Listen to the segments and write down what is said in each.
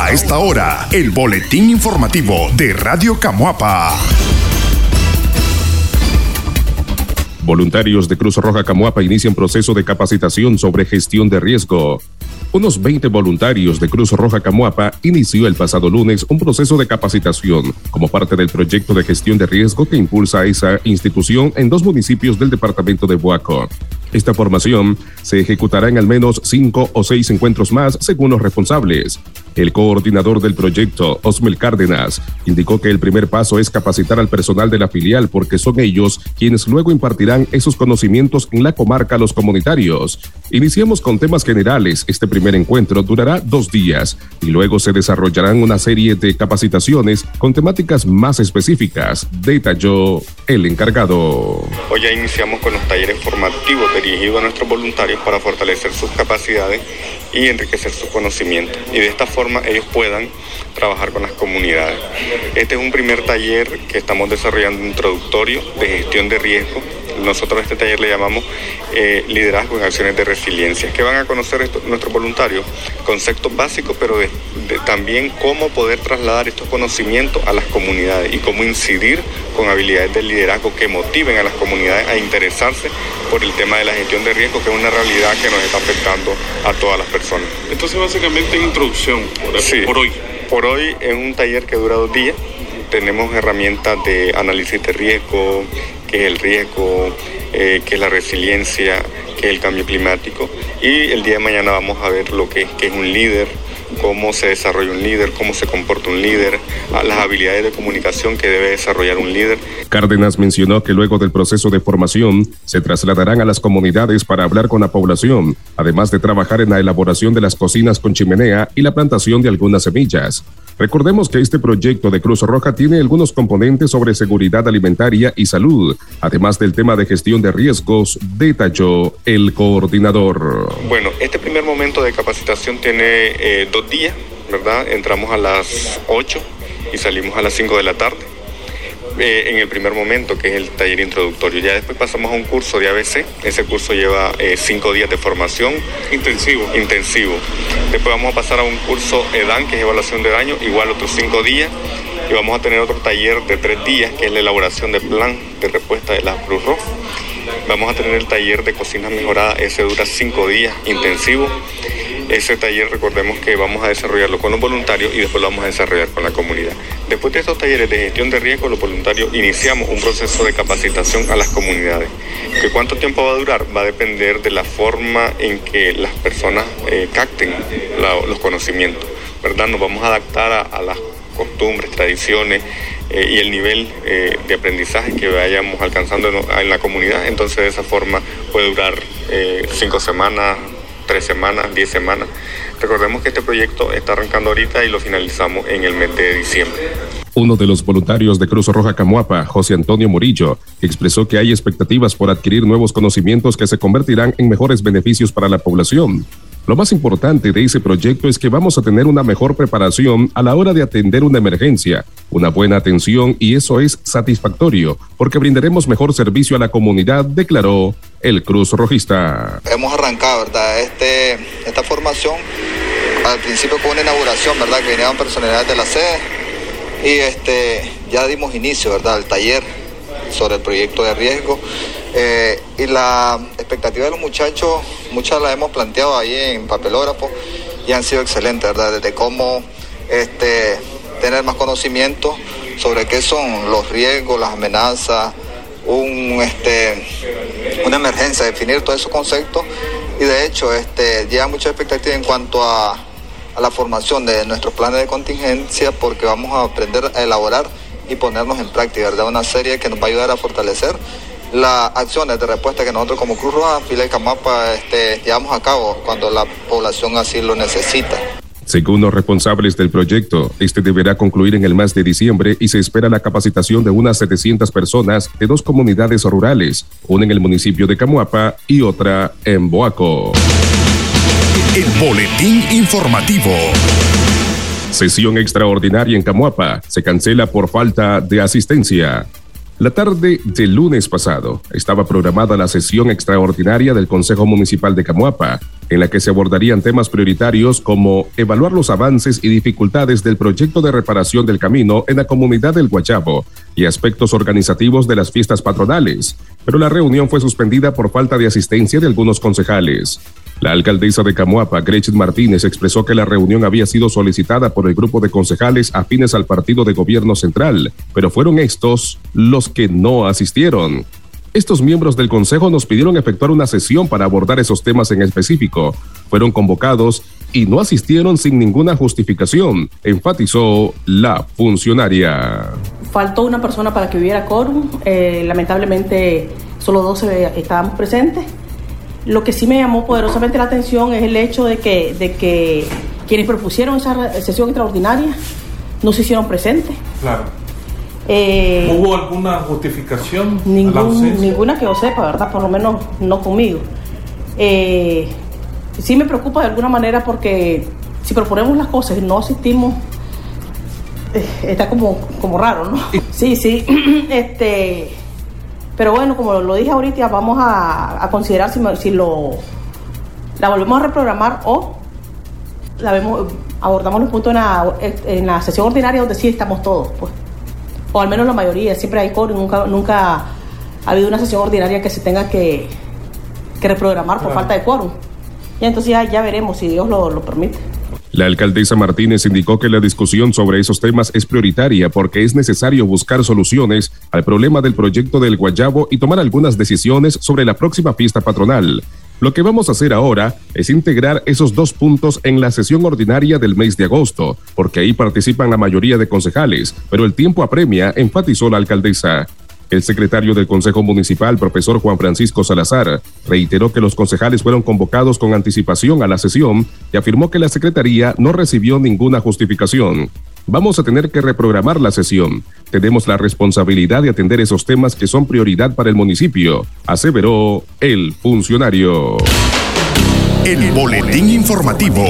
A esta hora, el boletín informativo de Radio Camuapa. Voluntarios de Cruz Roja Camuapa inician proceso de capacitación sobre gestión de riesgo. Unos 20 voluntarios de Cruz Roja Camuapa inició el pasado lunes un proceso de capacitación como parte del proyecto de gestión de riesgo que impulsa esa institución en dos municipios del departamento de Boaco. Esta formación se ejecutará en al menos cinco o seis encuentros más según los responsables. El coordinador del proyecto, Osmel Cárdenas, indicó que el primer paso es capacitar al personal de la filial porque son ellos quienes luego impartirán esos conocimientos en la comarca a los comunitarios. Iniciamos con temas generales. Este primer encuentro durará dos días y luego se desarrollarán una serie de capacitaciones con temáticas más específicas, detalló el encargado. Hoy ya iniciamos con los talleres formativos dirigidos a nuestros voluntarios para fortalecer sus capacidades y enriquecer su conocimiento y de esta forma ellos puedan trabajar con las comunidades. Este es un primer taller que estamos desarrollando introductorio de gestión de riesgo nosotros a este taller le llamamos eh, liderazgo en acciones de resiliencia, que van a conocer nuestros voluntarios conceptos básicos, pero también cómo poder trasladar estos conocimientos a las comunidades y cómo incidir con habilidades de liderazgo que motiven a las comunidades a interesarse por el tema de la gestión de riesgo, que es una realidad que nos está afectando a todas las personas. Entonces básicamente introducción por, por hoy. Por hoy es un taller que dura dos días tenemos herramientas de análisis de riesgo, que es el riesgo, eh, que es la resiliencia, que es el cambio climático. Y el día de mañana vamos a ver lo que, que es un líder, cómo se desarrolla un líder, cómo se comporta un líder, las habilidades de comunicación que debe desarrollar un líder. Cárdenas mencionó que luego del proceso de formación se trasladarán a las comunidades para hablar con la población, además de trabajar en la elaboración de las cocinas con chimenea y la plantación de algunas semillas. Recordemos que este proyecto de Cruz Roja tiene algunos componentes sobre seguridad alimentaria y salud, además del tema de gestión de riesgos, detalló el coordinador. Bueno, este primer momento de capacitación tiene eh, dos días, ¿verdad? Entramos a las 8 y salimos a las 5 de la tarde. Eh, en el primer momento, que es el taller introductorio. Ya después pasamos a un curso de ABC. Ese curso lleva eh, cinco días de formación. Intensivo. Intensivo. Después vamos a pasar a un curso EDAN, que es evaluación de daño, igual otros cinco días. Y vamos a tener otro taller de tres días, que es la elaboración del plan de respuesta de la Cruz Roja. Vamos a tener el taller de cocina mejorada, ese dura cinco días intensivo. Ese taller recordemos que vamos a desarrollarlo con los voluntarios y después lo vamos a desarrollar con la comunidad. Después de estos talleres de gestión de riesgo, los voluntarios iniciamos un proceso de capacitación a las comunidades. ¿Que ¿Cuánto tiempo va a durar? Va a depender de la forma en que las personas eh, capten los conocimientos. ¿verdad? Nos vamos a adaptar a, las costumbres, tradiciones eh, y el nivel eh, de aprendizaje que vayamos alcanzando en, la comunidad. Entonces de esa forma puede durar cinco semanas, tres semanas, diez semanas. Recordemos que este proyecto está arrancando ahorita y lo finalizamos en el mes de diciembre. Uno de los voluntarios de Cruz Roja Camuapa, José Antonio Murillo, expresó que hay expectativas por adquirir nuevos conocimientos que se convertirán en mejores beneficios para la población. Lo más importante de ese proyecto es que vamos a tener una mejor preparación a la hora de atender una emergencia, una buena atención y eso es satisfactorio porque brindaremos mejor servicio a la comunidad, declaró el Cruz Rojista. Hemos arrancado, ¿verdad? Este, esta formación al principio con una inauguración, ¿verdad? Que vinieron personalidades de la sede y este, ya dimos inicio, ¿verdad? Al taller sobre el proyecto de riesgo eh, y la expectativa de los muchachos, muchas las hemos planteado ahí en papelógrafo y han sido excelentes, ¿verdad? Desde cómo este, tener más conocimiento sobre qué son los riesgos, las amenazas, un, este, una emergencia, definir todos esos conceptos y de hecho este, lleva mucha expectativa en cuanto a, a la formación de nuestros planes de contingencia porque vamos a aprender a elaborar y ponernos en práctica, ¿verdad? Una serie que nos va a ayudar a fortalecer las acciones de respuesta que nosotros como Cruz Roja, Fila y Camapa, este, llevamos a cabo cuando la población así lo necesita. Según los responsables del proyecto, este deberá concluir en el mes de diciembre y se espera la capacitación de unas 700 personas de dos comunidades rurales, una en el municipio de Camuapa y otra en Boaco. El boletín informativo. Sesión extraordinaria en Camuapa se cancela por falta de asistencia. La tarde del lunes pasado estaba programada la sesión extraordinaria del Consejo Municipal de Camuapa, en la que se abordarían temas prioritarios como evaluar los avances y dificultades del proyecto de reparación del camino en la comunidad del Guachabo y aspectos organizativos de las fiestas patronales, pero la reunión fue suspendida por falta de asistencia de algunos concejales. La alcaldesa de Camuapa, Gretchen Martínez, expresó que la reunión había sido solicitada por el grupo de concejales afines al partido de gobierno central, pero fueron estos los que no asistieron. Estos miembros del Consejo nos pidieron efectuar una sesión para abordar esos temas en específico. Fueron convocados y no asistieron sin ninguna justificación, enfatizó la funcionaria. Faltó una persona para que hubiera quórum. Eh, lamentablemente solo dos estábamos presentes. Lo que sí me llamó poderosamente la atención es el hecho de que, de que quienes propusieron esa sesión extraordinaria no se hicieron presentes. Claro. Eh, ¿Hubo alguna justificación? ninguna que yo sepa, ¿verdad? Por lo menos no conmigo. Eh, sí me preocupa de alguna manera porque si proponemos las cosas y no asistimos, eh, está como, como raro, ¿no? Sí, sí. este, pero bueno, como lo dije ahorita, vamos a, considerar si, si lo la volvemos a reprogramar o la vemos, abordamos los puntos en la, en la sesión ordinaria donde sí estamos todos, pues o al menos la mayoría, siempre hay quórum, nunca, nunca ha habido una sesión ordinaria que se tenga que, reprogramar por falta de quórum. Y entonces ya, veremos si Dios lo, lo permite. La alcaldesa Martínez indicó que la discusión sobre esos temas es prioritaria porque es necesario buscar soluciones al problema del proyecto del Guayabo y tomar algunas decisiones sobre la próxima fiesta patronal. Lo que vamos a hacer ahora es integrar esos dos puntos en la sesión ordinaria del mes de agosto, porque ahí participan la mayoría de concejales, pero el tiempo apremia, enfatizó la alcaldesa. El secretario del Consejo Municipal, profesor Juan Francisco Salazar, reiteró que los concejales fueron convocados con anticipación a la sesión y afirmó que la Secretaría no recibió ninguna justificación. Vamos a tener que reprogramar la sesión. Tenemos la responsabilidad de atender esos temas que son prioridad para el municipio, aseveró el funcionario. El boletín informativo.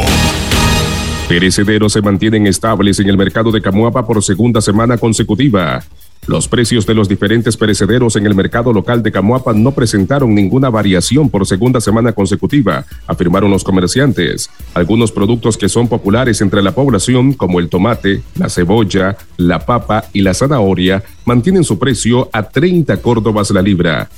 Perecederos se mantienen estables en el mercado de Camuapa por segunda semana consecutiva. Los precios de los diferentes perecederos en el mercado local de Camuapa no presentaron ninguna variación por segunda semana consecutiva, afirmaron los comerciantes. Algunos productos que son populares entre la población, como el tomate, la cebolla, la papa y la zanahoria, mantienen su precio a 30 córdobas la libra.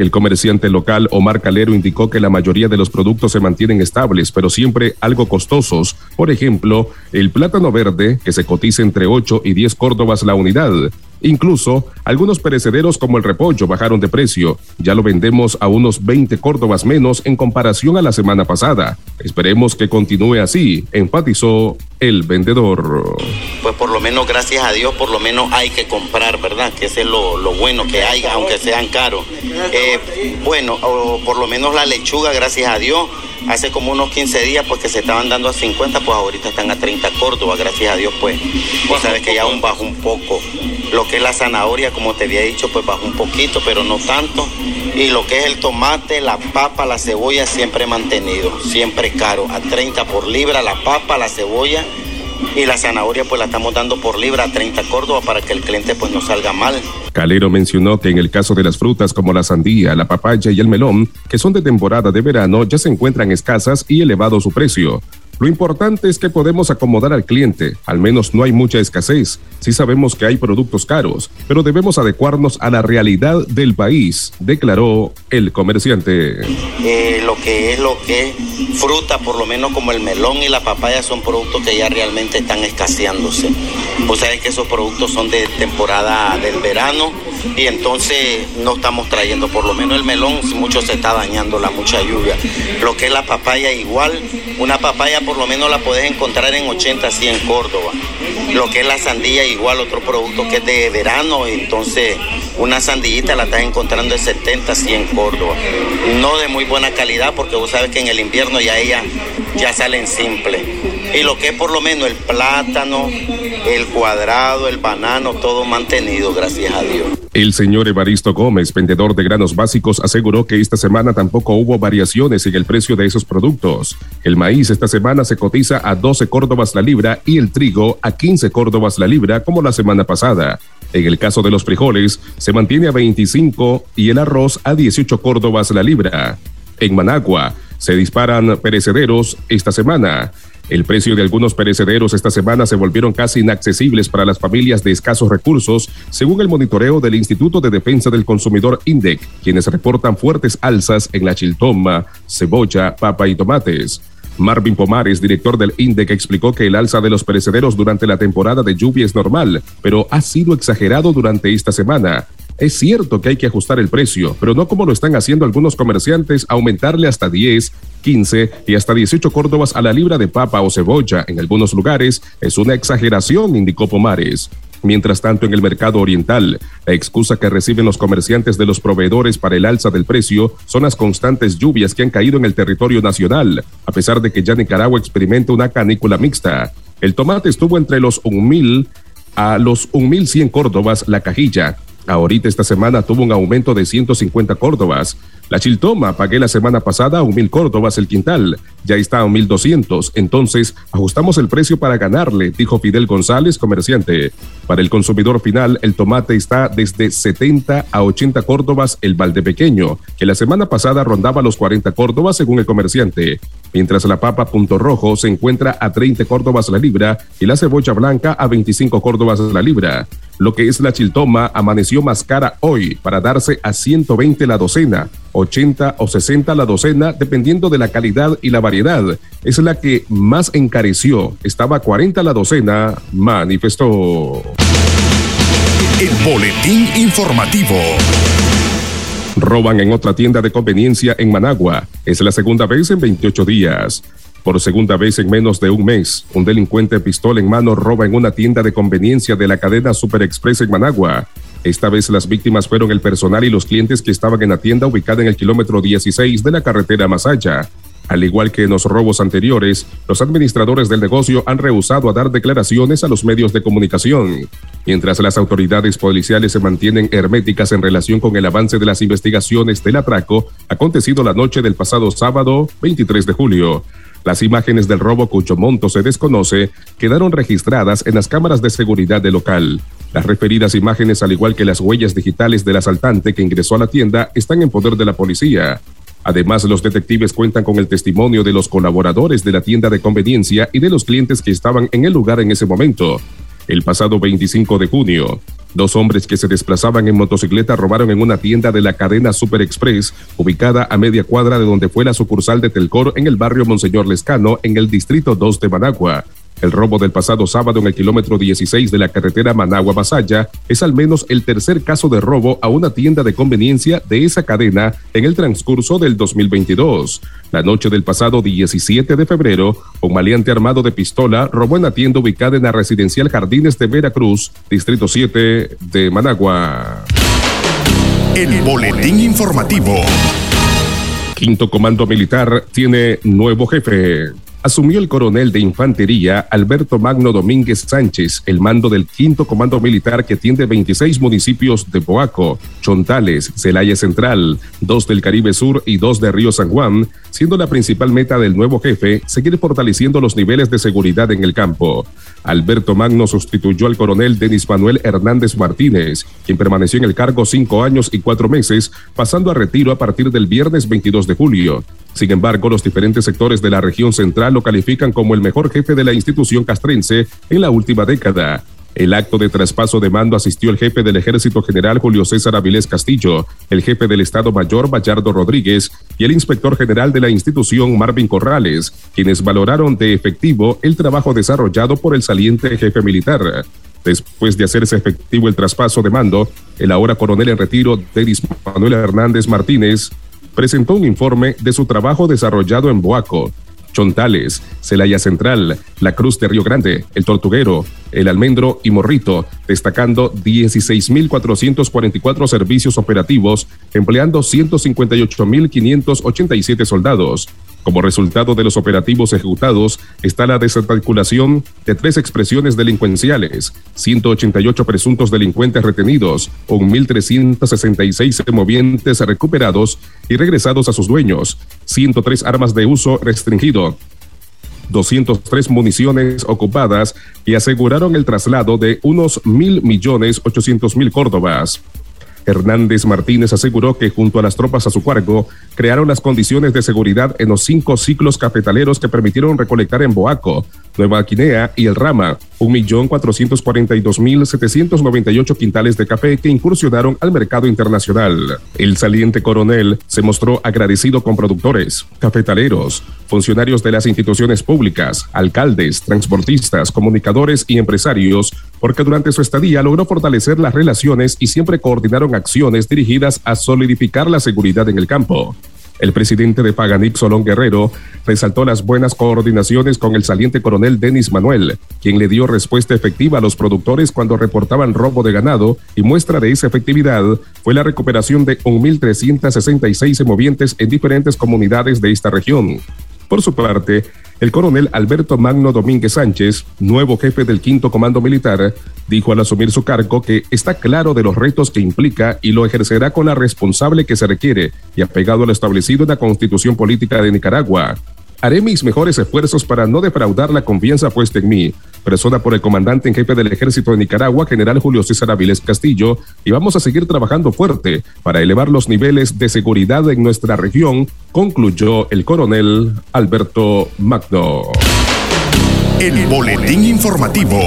El comerciante local Omar Calero indicó que la mayoría de los productos se mantienen estables, pero siempre algo costosos. Por ejemplo, el plátano verde, que se cotiza entre 8 y 10 córdobas la unidad. Incluso algunos perecederos como el repollo bajaron de precio. Ya lo vendemos a unos 20 córdobas menos en comparación a la semana pasada. Esperemos que continúe así, enfatizó el vendedor. Pues por lo menos, gracias a Dios, por lo menos hay que comprar, ¿verdad? Que ese es lo, bueno que hay, aunque sean caros. Eh, bueno, por lo menos la lechuga, gracias a Dios, hace como unos 15 días pues que se estaban dando a 50, pues ahorita están a 30 Córdoba, gracias a Dios pues. Pues sabes que ya aún bajó un poco. Lo que es la zanahoria, como te había dicho, pues bajó un poquito, pero no tanto. Y lo que es el tomate, la papa, la cebolla, siempre mantenido, siempre caro. A 30 por libra la papa, la cebolla y la zanahoria pues la estamos dando por libra a 30 Córdoba para que el cliente pues no salga mal. Calero mencionó que en el caso de las frutas como la sandía, la papaya y el melón, que son de temporada de verano, ya se encuentran escasas y elevado su precio. Lo importante es que podemos acomodar al cliente, al menos no hay mucha escasez. Sí sabemos que hay productos caros, pero debemos adecuarnos a la realidad del país, declaró el comerciante. Eh, lo que es lo que fruta, por lo menos como el melón y la papaya, son productos que ya realmente están escaseándose. Vos sabés que esos productos son de temporada del verano y entonces no estamos trayendo, por lo menos el melón, mucho se está dañando la mucha lluvia. Lo que es la papaya igual, una papaya lo menos la puedes encontrar en 80, 100 Córdoba. Lo que es la sandía igual, otro producto que es de verano, entonces una sandillita la estás encontrando en 70, 100 Córdoba. No de muy buena calidad porque vos sabes que en el invierno ya ella ya salen simple. Y lo que es por lo menos el plátano, el cuadrado, el banano, todo mantenido, gracias a Dios. El señor Evaristo Gómez, vendedor de granos básicos, aseguró que esta semana tampoco hubo variaciones en el precio de esos productos. El maíz esta semana se cotiza a 12 córdobas la libra y el trigo a 15 córdobas la libra como la semana pasada. En el caso de los frijoles, se mantiene a 25 y el arroz a 18 córdobas la libra. En Managua, Se disparan perecederos esta semana. El precio de algunos perecederos esta semana se volvieron casi inaccesibles para las familias de escasos recursos, según el monitoreo del Instituto de Defensa del Consumidor INDEC, quienes reportan fuertes alzas en la chiltoma, cebolla, papa y tomates. Marvin Pomares, director del INDEC, explicó que el alza de los perecederos durante la temporada de lluvia es normal, pero ha sido exagerado durante esta semana. Es cierto que hay que ajustar el precio, pero no como lo están haciendo algunos comerciantes, aumentarle hasta 10, 15 y hasta 18 córdobas a la libra de papa o cebolla en algunos lugares es una exageración, indicó Pomares. Mientras tanto, en el mercado oriental, la excusa que reciben los comerciantes de los proveedores para el alza del precio son las constantes lluvias que han caído en el territorio nacional, a pesar de que ya Nicaragua experimenta una canícula mixta. El tomate estuvo entre los 1.000 a los 1.100 córdobas la cajilla, Ahorita esta semana tuvo un aumento de 150 córdobas. La chiltoma pagué la semana pasada a un mil córdobas el quintal, ya está a un mil doscientos, entonces ajustamos el precio para ganarle, dijo Fidel González, comerciante. Para el consumidor final, el tomate está desde 70 a 80 córdobas el balde pequeño, que la semana pasada rondaba los 40 córdobas según el comerciante, mientras la papa punto rojo se encuentra a 30 córdobas la libra y la cebolla blanca a 25 córdobas la libra. Lo que es la chiltoma amaneció más cara hoy para darse a 120 la docena, 80 o 60 la docena, dependiendo de la calidad y la variedad. Es la que más encareció. Estaba a 40 la docena, manifestó. El boletín informativo. Roban en otra tienda de conveniencia en Managua. Es la segunda vez en 28 días. Por segunda vez en menos de un mes, un delincuente pistola en mano roba en una tienda de conveniencia de la cadena Super Express en Managua. Esta vez las víctimas fueron el personal y los clientes que estaban en la tienda ubicada en el kilómetro 16 de la carretera Masaya. Al igual que en los robos anteriores, los administradores del negocio han rehusado a dar declaraciones a los medios de comunicación, mientras las autoridades policiales se mantienen herméticas en relación con el avance de las investigaciones del atraco acontecido la noche del pasado sábado 23 de julio. Las imágenes del robo cuyo monto se desconoce quedaron registradas en las cámaras de seguridad del local. Las referidas imágenes, al igual que las huellas digitales del asaltante que ingresó a la tienda, están en poder de la policía. Además, los detectives cuentan con el testimonio de los colaboradores de la tienda de conveniencia y de los clientes que estaban en el lugar en ese momento. El pasado 25 de junio, Dos hombres que se desplazaban en motocicleta robaron en una tienda de la cadena Super Express, ubicada a media cuadra de donde fue la sucursal de Telcor en el barrio Monseñor Lescano, en el distrito 2 de Managua. El robo del pasado sábado en el kilómetro 16 de la carretera Managua-Masaya es al menos el tercer caso de robo a una tienda de conveniencia de esa cadena en el transcurso del 2022. La noche del pasado 17 de febrero, un maleante armado de pistola robó en la tienda ubicada en la residencial Jardines de Veracruz, distrito 7 de Managua. El boletín informativo. Quinto Comando Militar tiene nuevo jefe asumió el coronel de infantería Alberto Magno Domínguez Sánchez el mando del quinto comando militar que tiene 26 municipios de Boaco, Chontales, Celaya Central, dos del Caribe Sur y dos de Río San Juan, siendo la principal meta del nuevo jefe seguir fortaleciendo los niveles de seguridad en el campo. Alberto Magno sustituyó al coronel Denis Manuel Hernández Martínez, quien permaneció en el cargo cinco años y cuatro meses, pasando a retiro a partir del viernes 22 de julio. Sin embargo, los diferentes sectores de la región central lo califican como el mejor jefe de la institución castrense en la última década. El acto de traspaso de mando asistió el jefe del Ejército General Julio César Avilés Castillo, el jefe del Estado Mayor Bayardo Rodríguez y el inspector general de la institución Marvin Corrales, quienes valoraron de efectivo el trabajo desarrollado por el saliente jefe militar. Después de hacerse efectivo el traspaso de mando, el ahora coronel en retiro, Denis Manuel Hernández Martínez, presentó un informe de su trabajo desarrollado en Boaco, Chontales, Celaya Central, La Cruz de Río Grande, El Tortuguero, El Almendro y Morrito, destacando 16.444 servicios operativos, empleando 158.587 soldados. Como resultado de los operativos ejecutados está la desarticulación de tres expresiones delincuenciales, 188 presuntos delincuentes retenidos, 1.366 movientes recuperados y regresados a sus dueños, 103 armas de uso restringido, 203 municiones ocupadas y aseguraron el traslado de unos mil millones ochocientos mil córdobas. Hernández Martínez aseguró que junto a las tropas a su cargo crearon las condiciones de seguridad en los cinco ciclos cafetaleros que permitieron recolectar en Boaco, Nueva Guinea y El Rama 1.442.798 quintales de café que incursionaron al mercado internacional. El saliente coronel se mostró agradecido con productores, cafetaleros, funcionarios de las instituciones públicas, alcaldes, transportistas, comunicadores y empresarios, porque durante su estadía logró fortalecer las relaciones y siempre coordinaron acciones dirigidas a solidificar la seguridad en el campo. El presidente de Paganic, Solón Guerrero, resaltó las buenas coordinaciones con el saliente coronel Denis Manuel, quien le dio respuesta efectiva a los productores cuando reportaban robo de ganado y muestra de esa efectividad fue la recuperación de 1.366 movientes en diferentes comunidades de esta región. Por su parte, el coronel Alberto Magno Domínguez Sánchez, nuevo jefe del quinto comando militar, dijo al asumir su cargo que está claro de los retos que implica y lo ejercerá con la responsable que se requiere y apegado a lo establecido en la constitución política de Nicaragua. Haré mis mejores esfuerzos para no defraudar la confianza puesta en mí, persona por el comandante en jefe del ejército de Nicaragua, general Julio César Avilés Castillo, y vamos a seguir trabajando fuerte para elevar los niveles de seguridad en nuestra región, concluyó el coronel Alberto Magno. El boletín informativo.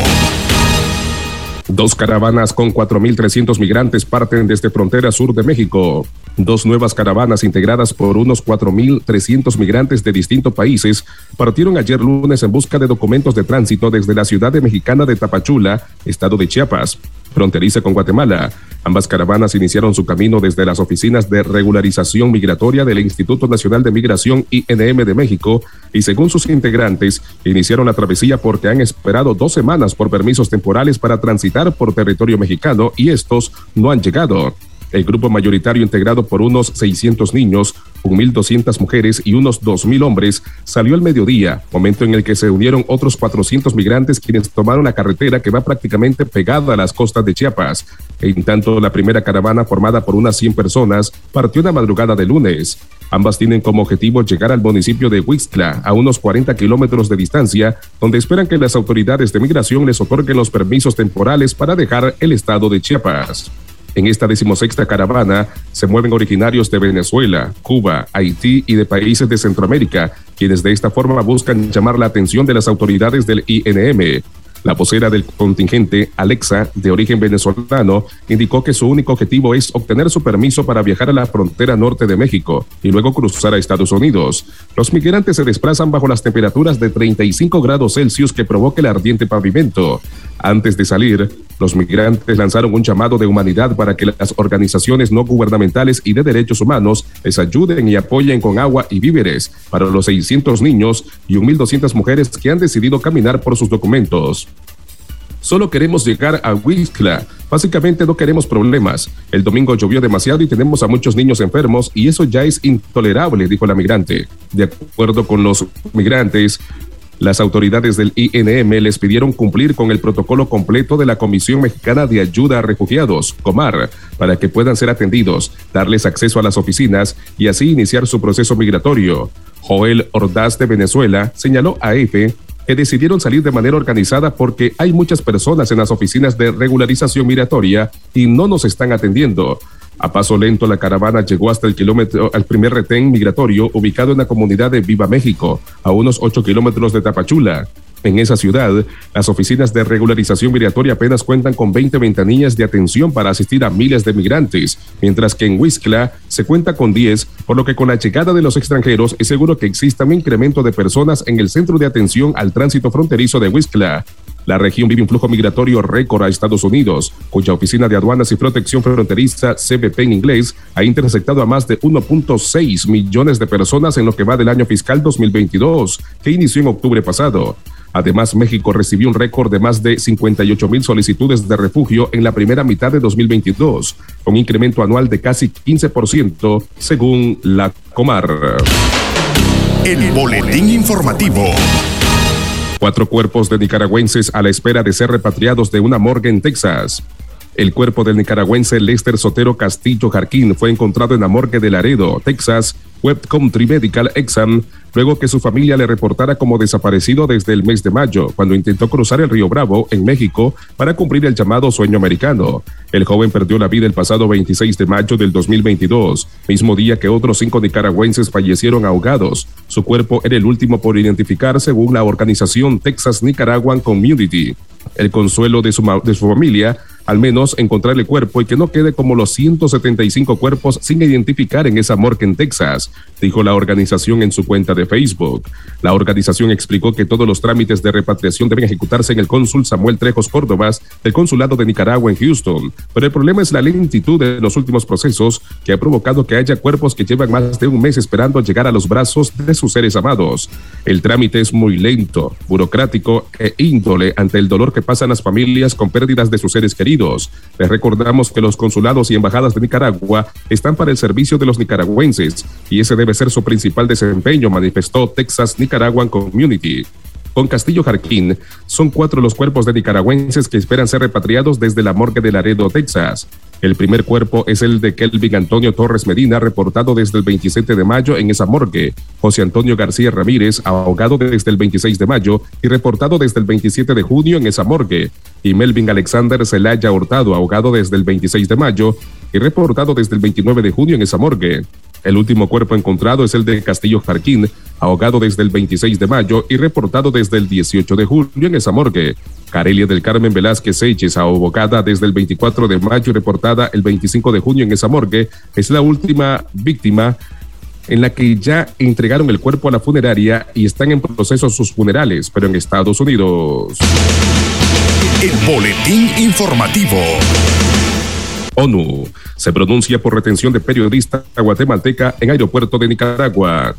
Dos caravanas con 4.300 migrantes parten desde frontera sur de México. Dos nuevas caravanas integradas por unos 4.300 migrantes de distintos países partieron ayer lunes en busca de documentos de tránsito desde la ciudad mexicana de Tapachula, estado de Chiapas fronteriza con Guatemala. Ambas caravanas iniciaron su camino desde las oficinas de regularización migratoria del Instituto Nacional de Migración INM de México y según sus integrantes, iniciaron la travesía porque han esperado dos semanas por permisos temporales para transitar por territorio mexicano y estos no han llegado. El grupo mayoritario integrado por unos 600 niños, 1.200 mujeres y unos 2.000 hombres salió al mediodía, momento en el que se unieron otros 400 migrantes quienes tomaron la carretera que va prácticamente pegada a las costas de Chiapas. En tanto, la primera caravana formada por unas 100 personas partió la madrugada de lunes. Ambas tienen como objetivo llegar al municipio de Huixtla, a unos 40 kilómetros de distancia, donde esperan que las autoridades de migración les otorguen los permisos temporales para dejar el estado de Chiapas. En esta decimosexta caravana se mueven originarios de Venezuela, Cuba, Haití y de países de Centroamérica, quienes de esta forma buscan llamar la atención de las autoridades del INM. La vocera del contingente, Alexa, de origen venezolano, indicó que su único objetivo es obtener su permiso para viajar a la frontera norte de México y luego cruzar a Estados Unidos. Los migrantes se desplazan bajo las temperaturas de 35 grados Celsius que provoca el ardiente pavimento. Antes de salir, los migrantes lanzaron un llamado de humanidad para que las organizaciones no gubernamentales y de derechos humanos les ayuden y apoyen con agua y víveres para los 600 niños y 1.200 mujeres que han decidido caminar por sus documentos. Solo queremos llegar a Huixla. Básicamente no queremos problemas. El domingo llovió demasiado y tenemos a muchos niños enfermos y eso ya es intolerable, dijo la migrante. De acuerdo con los migrantes, las autoridades del INM les pidieron cumplir con el protocolo completo de la Comisión Mexicana de Ayuda a Refugiados, COMAR, para que puedan ser atendidos, darles acceso a las oficinas y así iniciar su proceso migratorio. Joel Ordaz de Venezuela señaló a EFE decidieron salir de manera organizada porque hay muchas personas en las oficinas de regularización migratoria y no nos están atendiendo. A paso lento, la caravana llegó hasta el kilómetro, al primer retén migratorio ubicado en la comunidad de Viva México, a unos 8 kilómetros de Tapachula. En esa ciudad, las oficinas de regularización migratoria apenas cuentan con 20 ventanillas de atención para asistir a miles de migrantes, mientras que en Huizcla se cuenta con 10, por lo que con la llegada de los extranjeros es seguro que exista un incremento de personas en el centro de atención al tránsito fronterizo de Huizcla. La región vive un flujo migratorio récord a Estados Unidos, cuya Oficina de Aduanas y Protección Fronteriza, CBP en inglés, ha interceptado a más de 1.6 millones de personas en lo que va del año fiscal 2022, que inició en octubre pasado. Además, México recibió un récord de más de 58 mil solicitudes de refugio en la primera mitad de 2022, con un incremento anual de casi 15%, según la Comar. El boletín informativo. Cuatro cuerpos de nicaragüenses a la espera de ser repatriados de una morgue en Texas. El cuerpo del nicaragüense Lester Sotero Castillo Jarquín fue encontrado en la morgue de Laredo, Texas, Web Country Medical Exam, luego que su familia le reportara como desaparecido desde el mes de mayo, cuando intentó cruzar el río Bravo, en México, para cumplir el llamado sueño americano. El joven perdió la vida el pasado 26 de mayo del 2022, mismo día que otros cinco nicaragüenses fallecieron ahogados. Su cuerpo era el último por identificar según la organización Texas Nicaraguan Community. El consuelo de su, de su familia al menos encontrar el cuerpo y que no quede como los 175 cuerpos sin identificar en esa morgue en Texas, dijo la organización en su cuenta de Facebook. La organización explicó que todos los trámites de repatriación deben ejecutarse en el cónsul Samuel Trejos Córdobas del Consulado de Nicaragua en Houston, pero el problema es la lentitud de los últimos procesos que ha provocado que haya cuerpos que llevan más de un mes esperando llegar a los brazos de sus seres amados. El trámite es muy lento, burocrático e índole ante el dolor que pasan las familias con pérdidas de sus seres queridos les recordamos que los consulados y embajadas de Nicaragua están para el servicio de los nicaragüenses y ese debe ser su principal desempeño, manifestó Texas Nicaraguan Community. Con Castillo Jarquín, son cuatro los cuerpos de nicaragüenses que esperan ser repatriados desde la morgue de Laredo, Texas. El primer cuerpo es el de Kelvin Antonio Torres Medina, reportado desde el 27 de mayo en esa morgue. José Antonio García Ramírez, ahogado desde el 26 de mayo y reportado desde el 27 de junio en esa morgue. Y Melvin Alexander Zelaya Hurtado, ahogado desde el 26 de mayo y reportado desde el 29 de junio en esa morgue. El último cuerpo encontrado es el de Castillo Jarquín, ahogado desde el 26 de mayo y reportado desde el 18 de julio en esa morgue. Carelia del Carmen Velázquez Seyches, ahogada desde el 24 de mayo y reportada el 25 de junio en esa morgue, es la última víctima en la que ya entregaron el cuerpo a la funeraria y están en proceso sus funerales, pero en Estados Unidos. El boletín informativo. ONU se pronuncia por retención de periodista guatemalteca en aeropuerto de Nicaragua.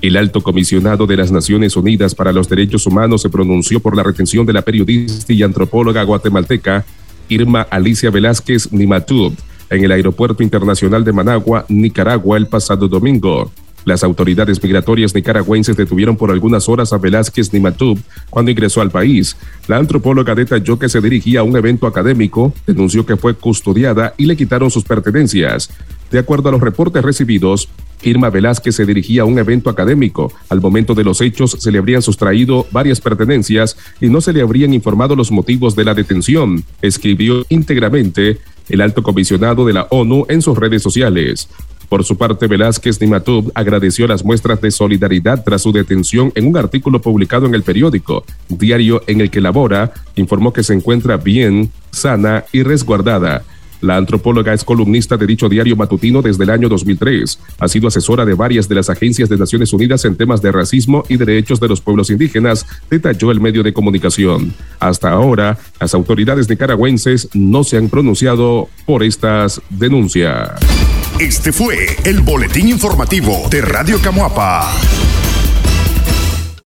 El alto comisionado de las Naciones Unidas para los Derechos Humanos se pronunció por la retención de la periodista y antropóloga guatemalteca Irma Alicia Velázquez Nimatub en el Aeropuerto Internacional de Managua, Nicaragua, el pasado domingo. Las autoridades migratorias nicaragüenses detuvieron por algunas horas a Velázquez Nimatub cuando ingresó al país. La antropóloga detalló que se dirigía a un evento académico, denunció que fue custodiada y le quitaron sus pertenencias. De acuerdo a los reportes recibidos, Irma Velázquez se dirigía a un evento académico. Al momento de los hechos se le habrían sustraído varias pertenencias y no se le habrían informado los motivos de la detención, escribió íntegramente el alto comisionado de la ONU en sus redes sociales. Por su parte, Velázquez Nimatub agradeció las muestras de solidaridad tras su detención en un artículo publicado en el periódico, diario en el que labora, informó que se encuentra bien, sana y resguardada. La antropóloga es columnista de dicho diario matutino desde el año 2003. Ha sido asesora de varias de las agencias de Naciones Unidas en temas de racismo y derechos de los pueblos indígenas, detalló el medio de comunicación. Hasta ahora, las autoridades nicaragüenses no se han pronunciado por estas denuncias. Este fue el boletín informativo de Radio Camuapa.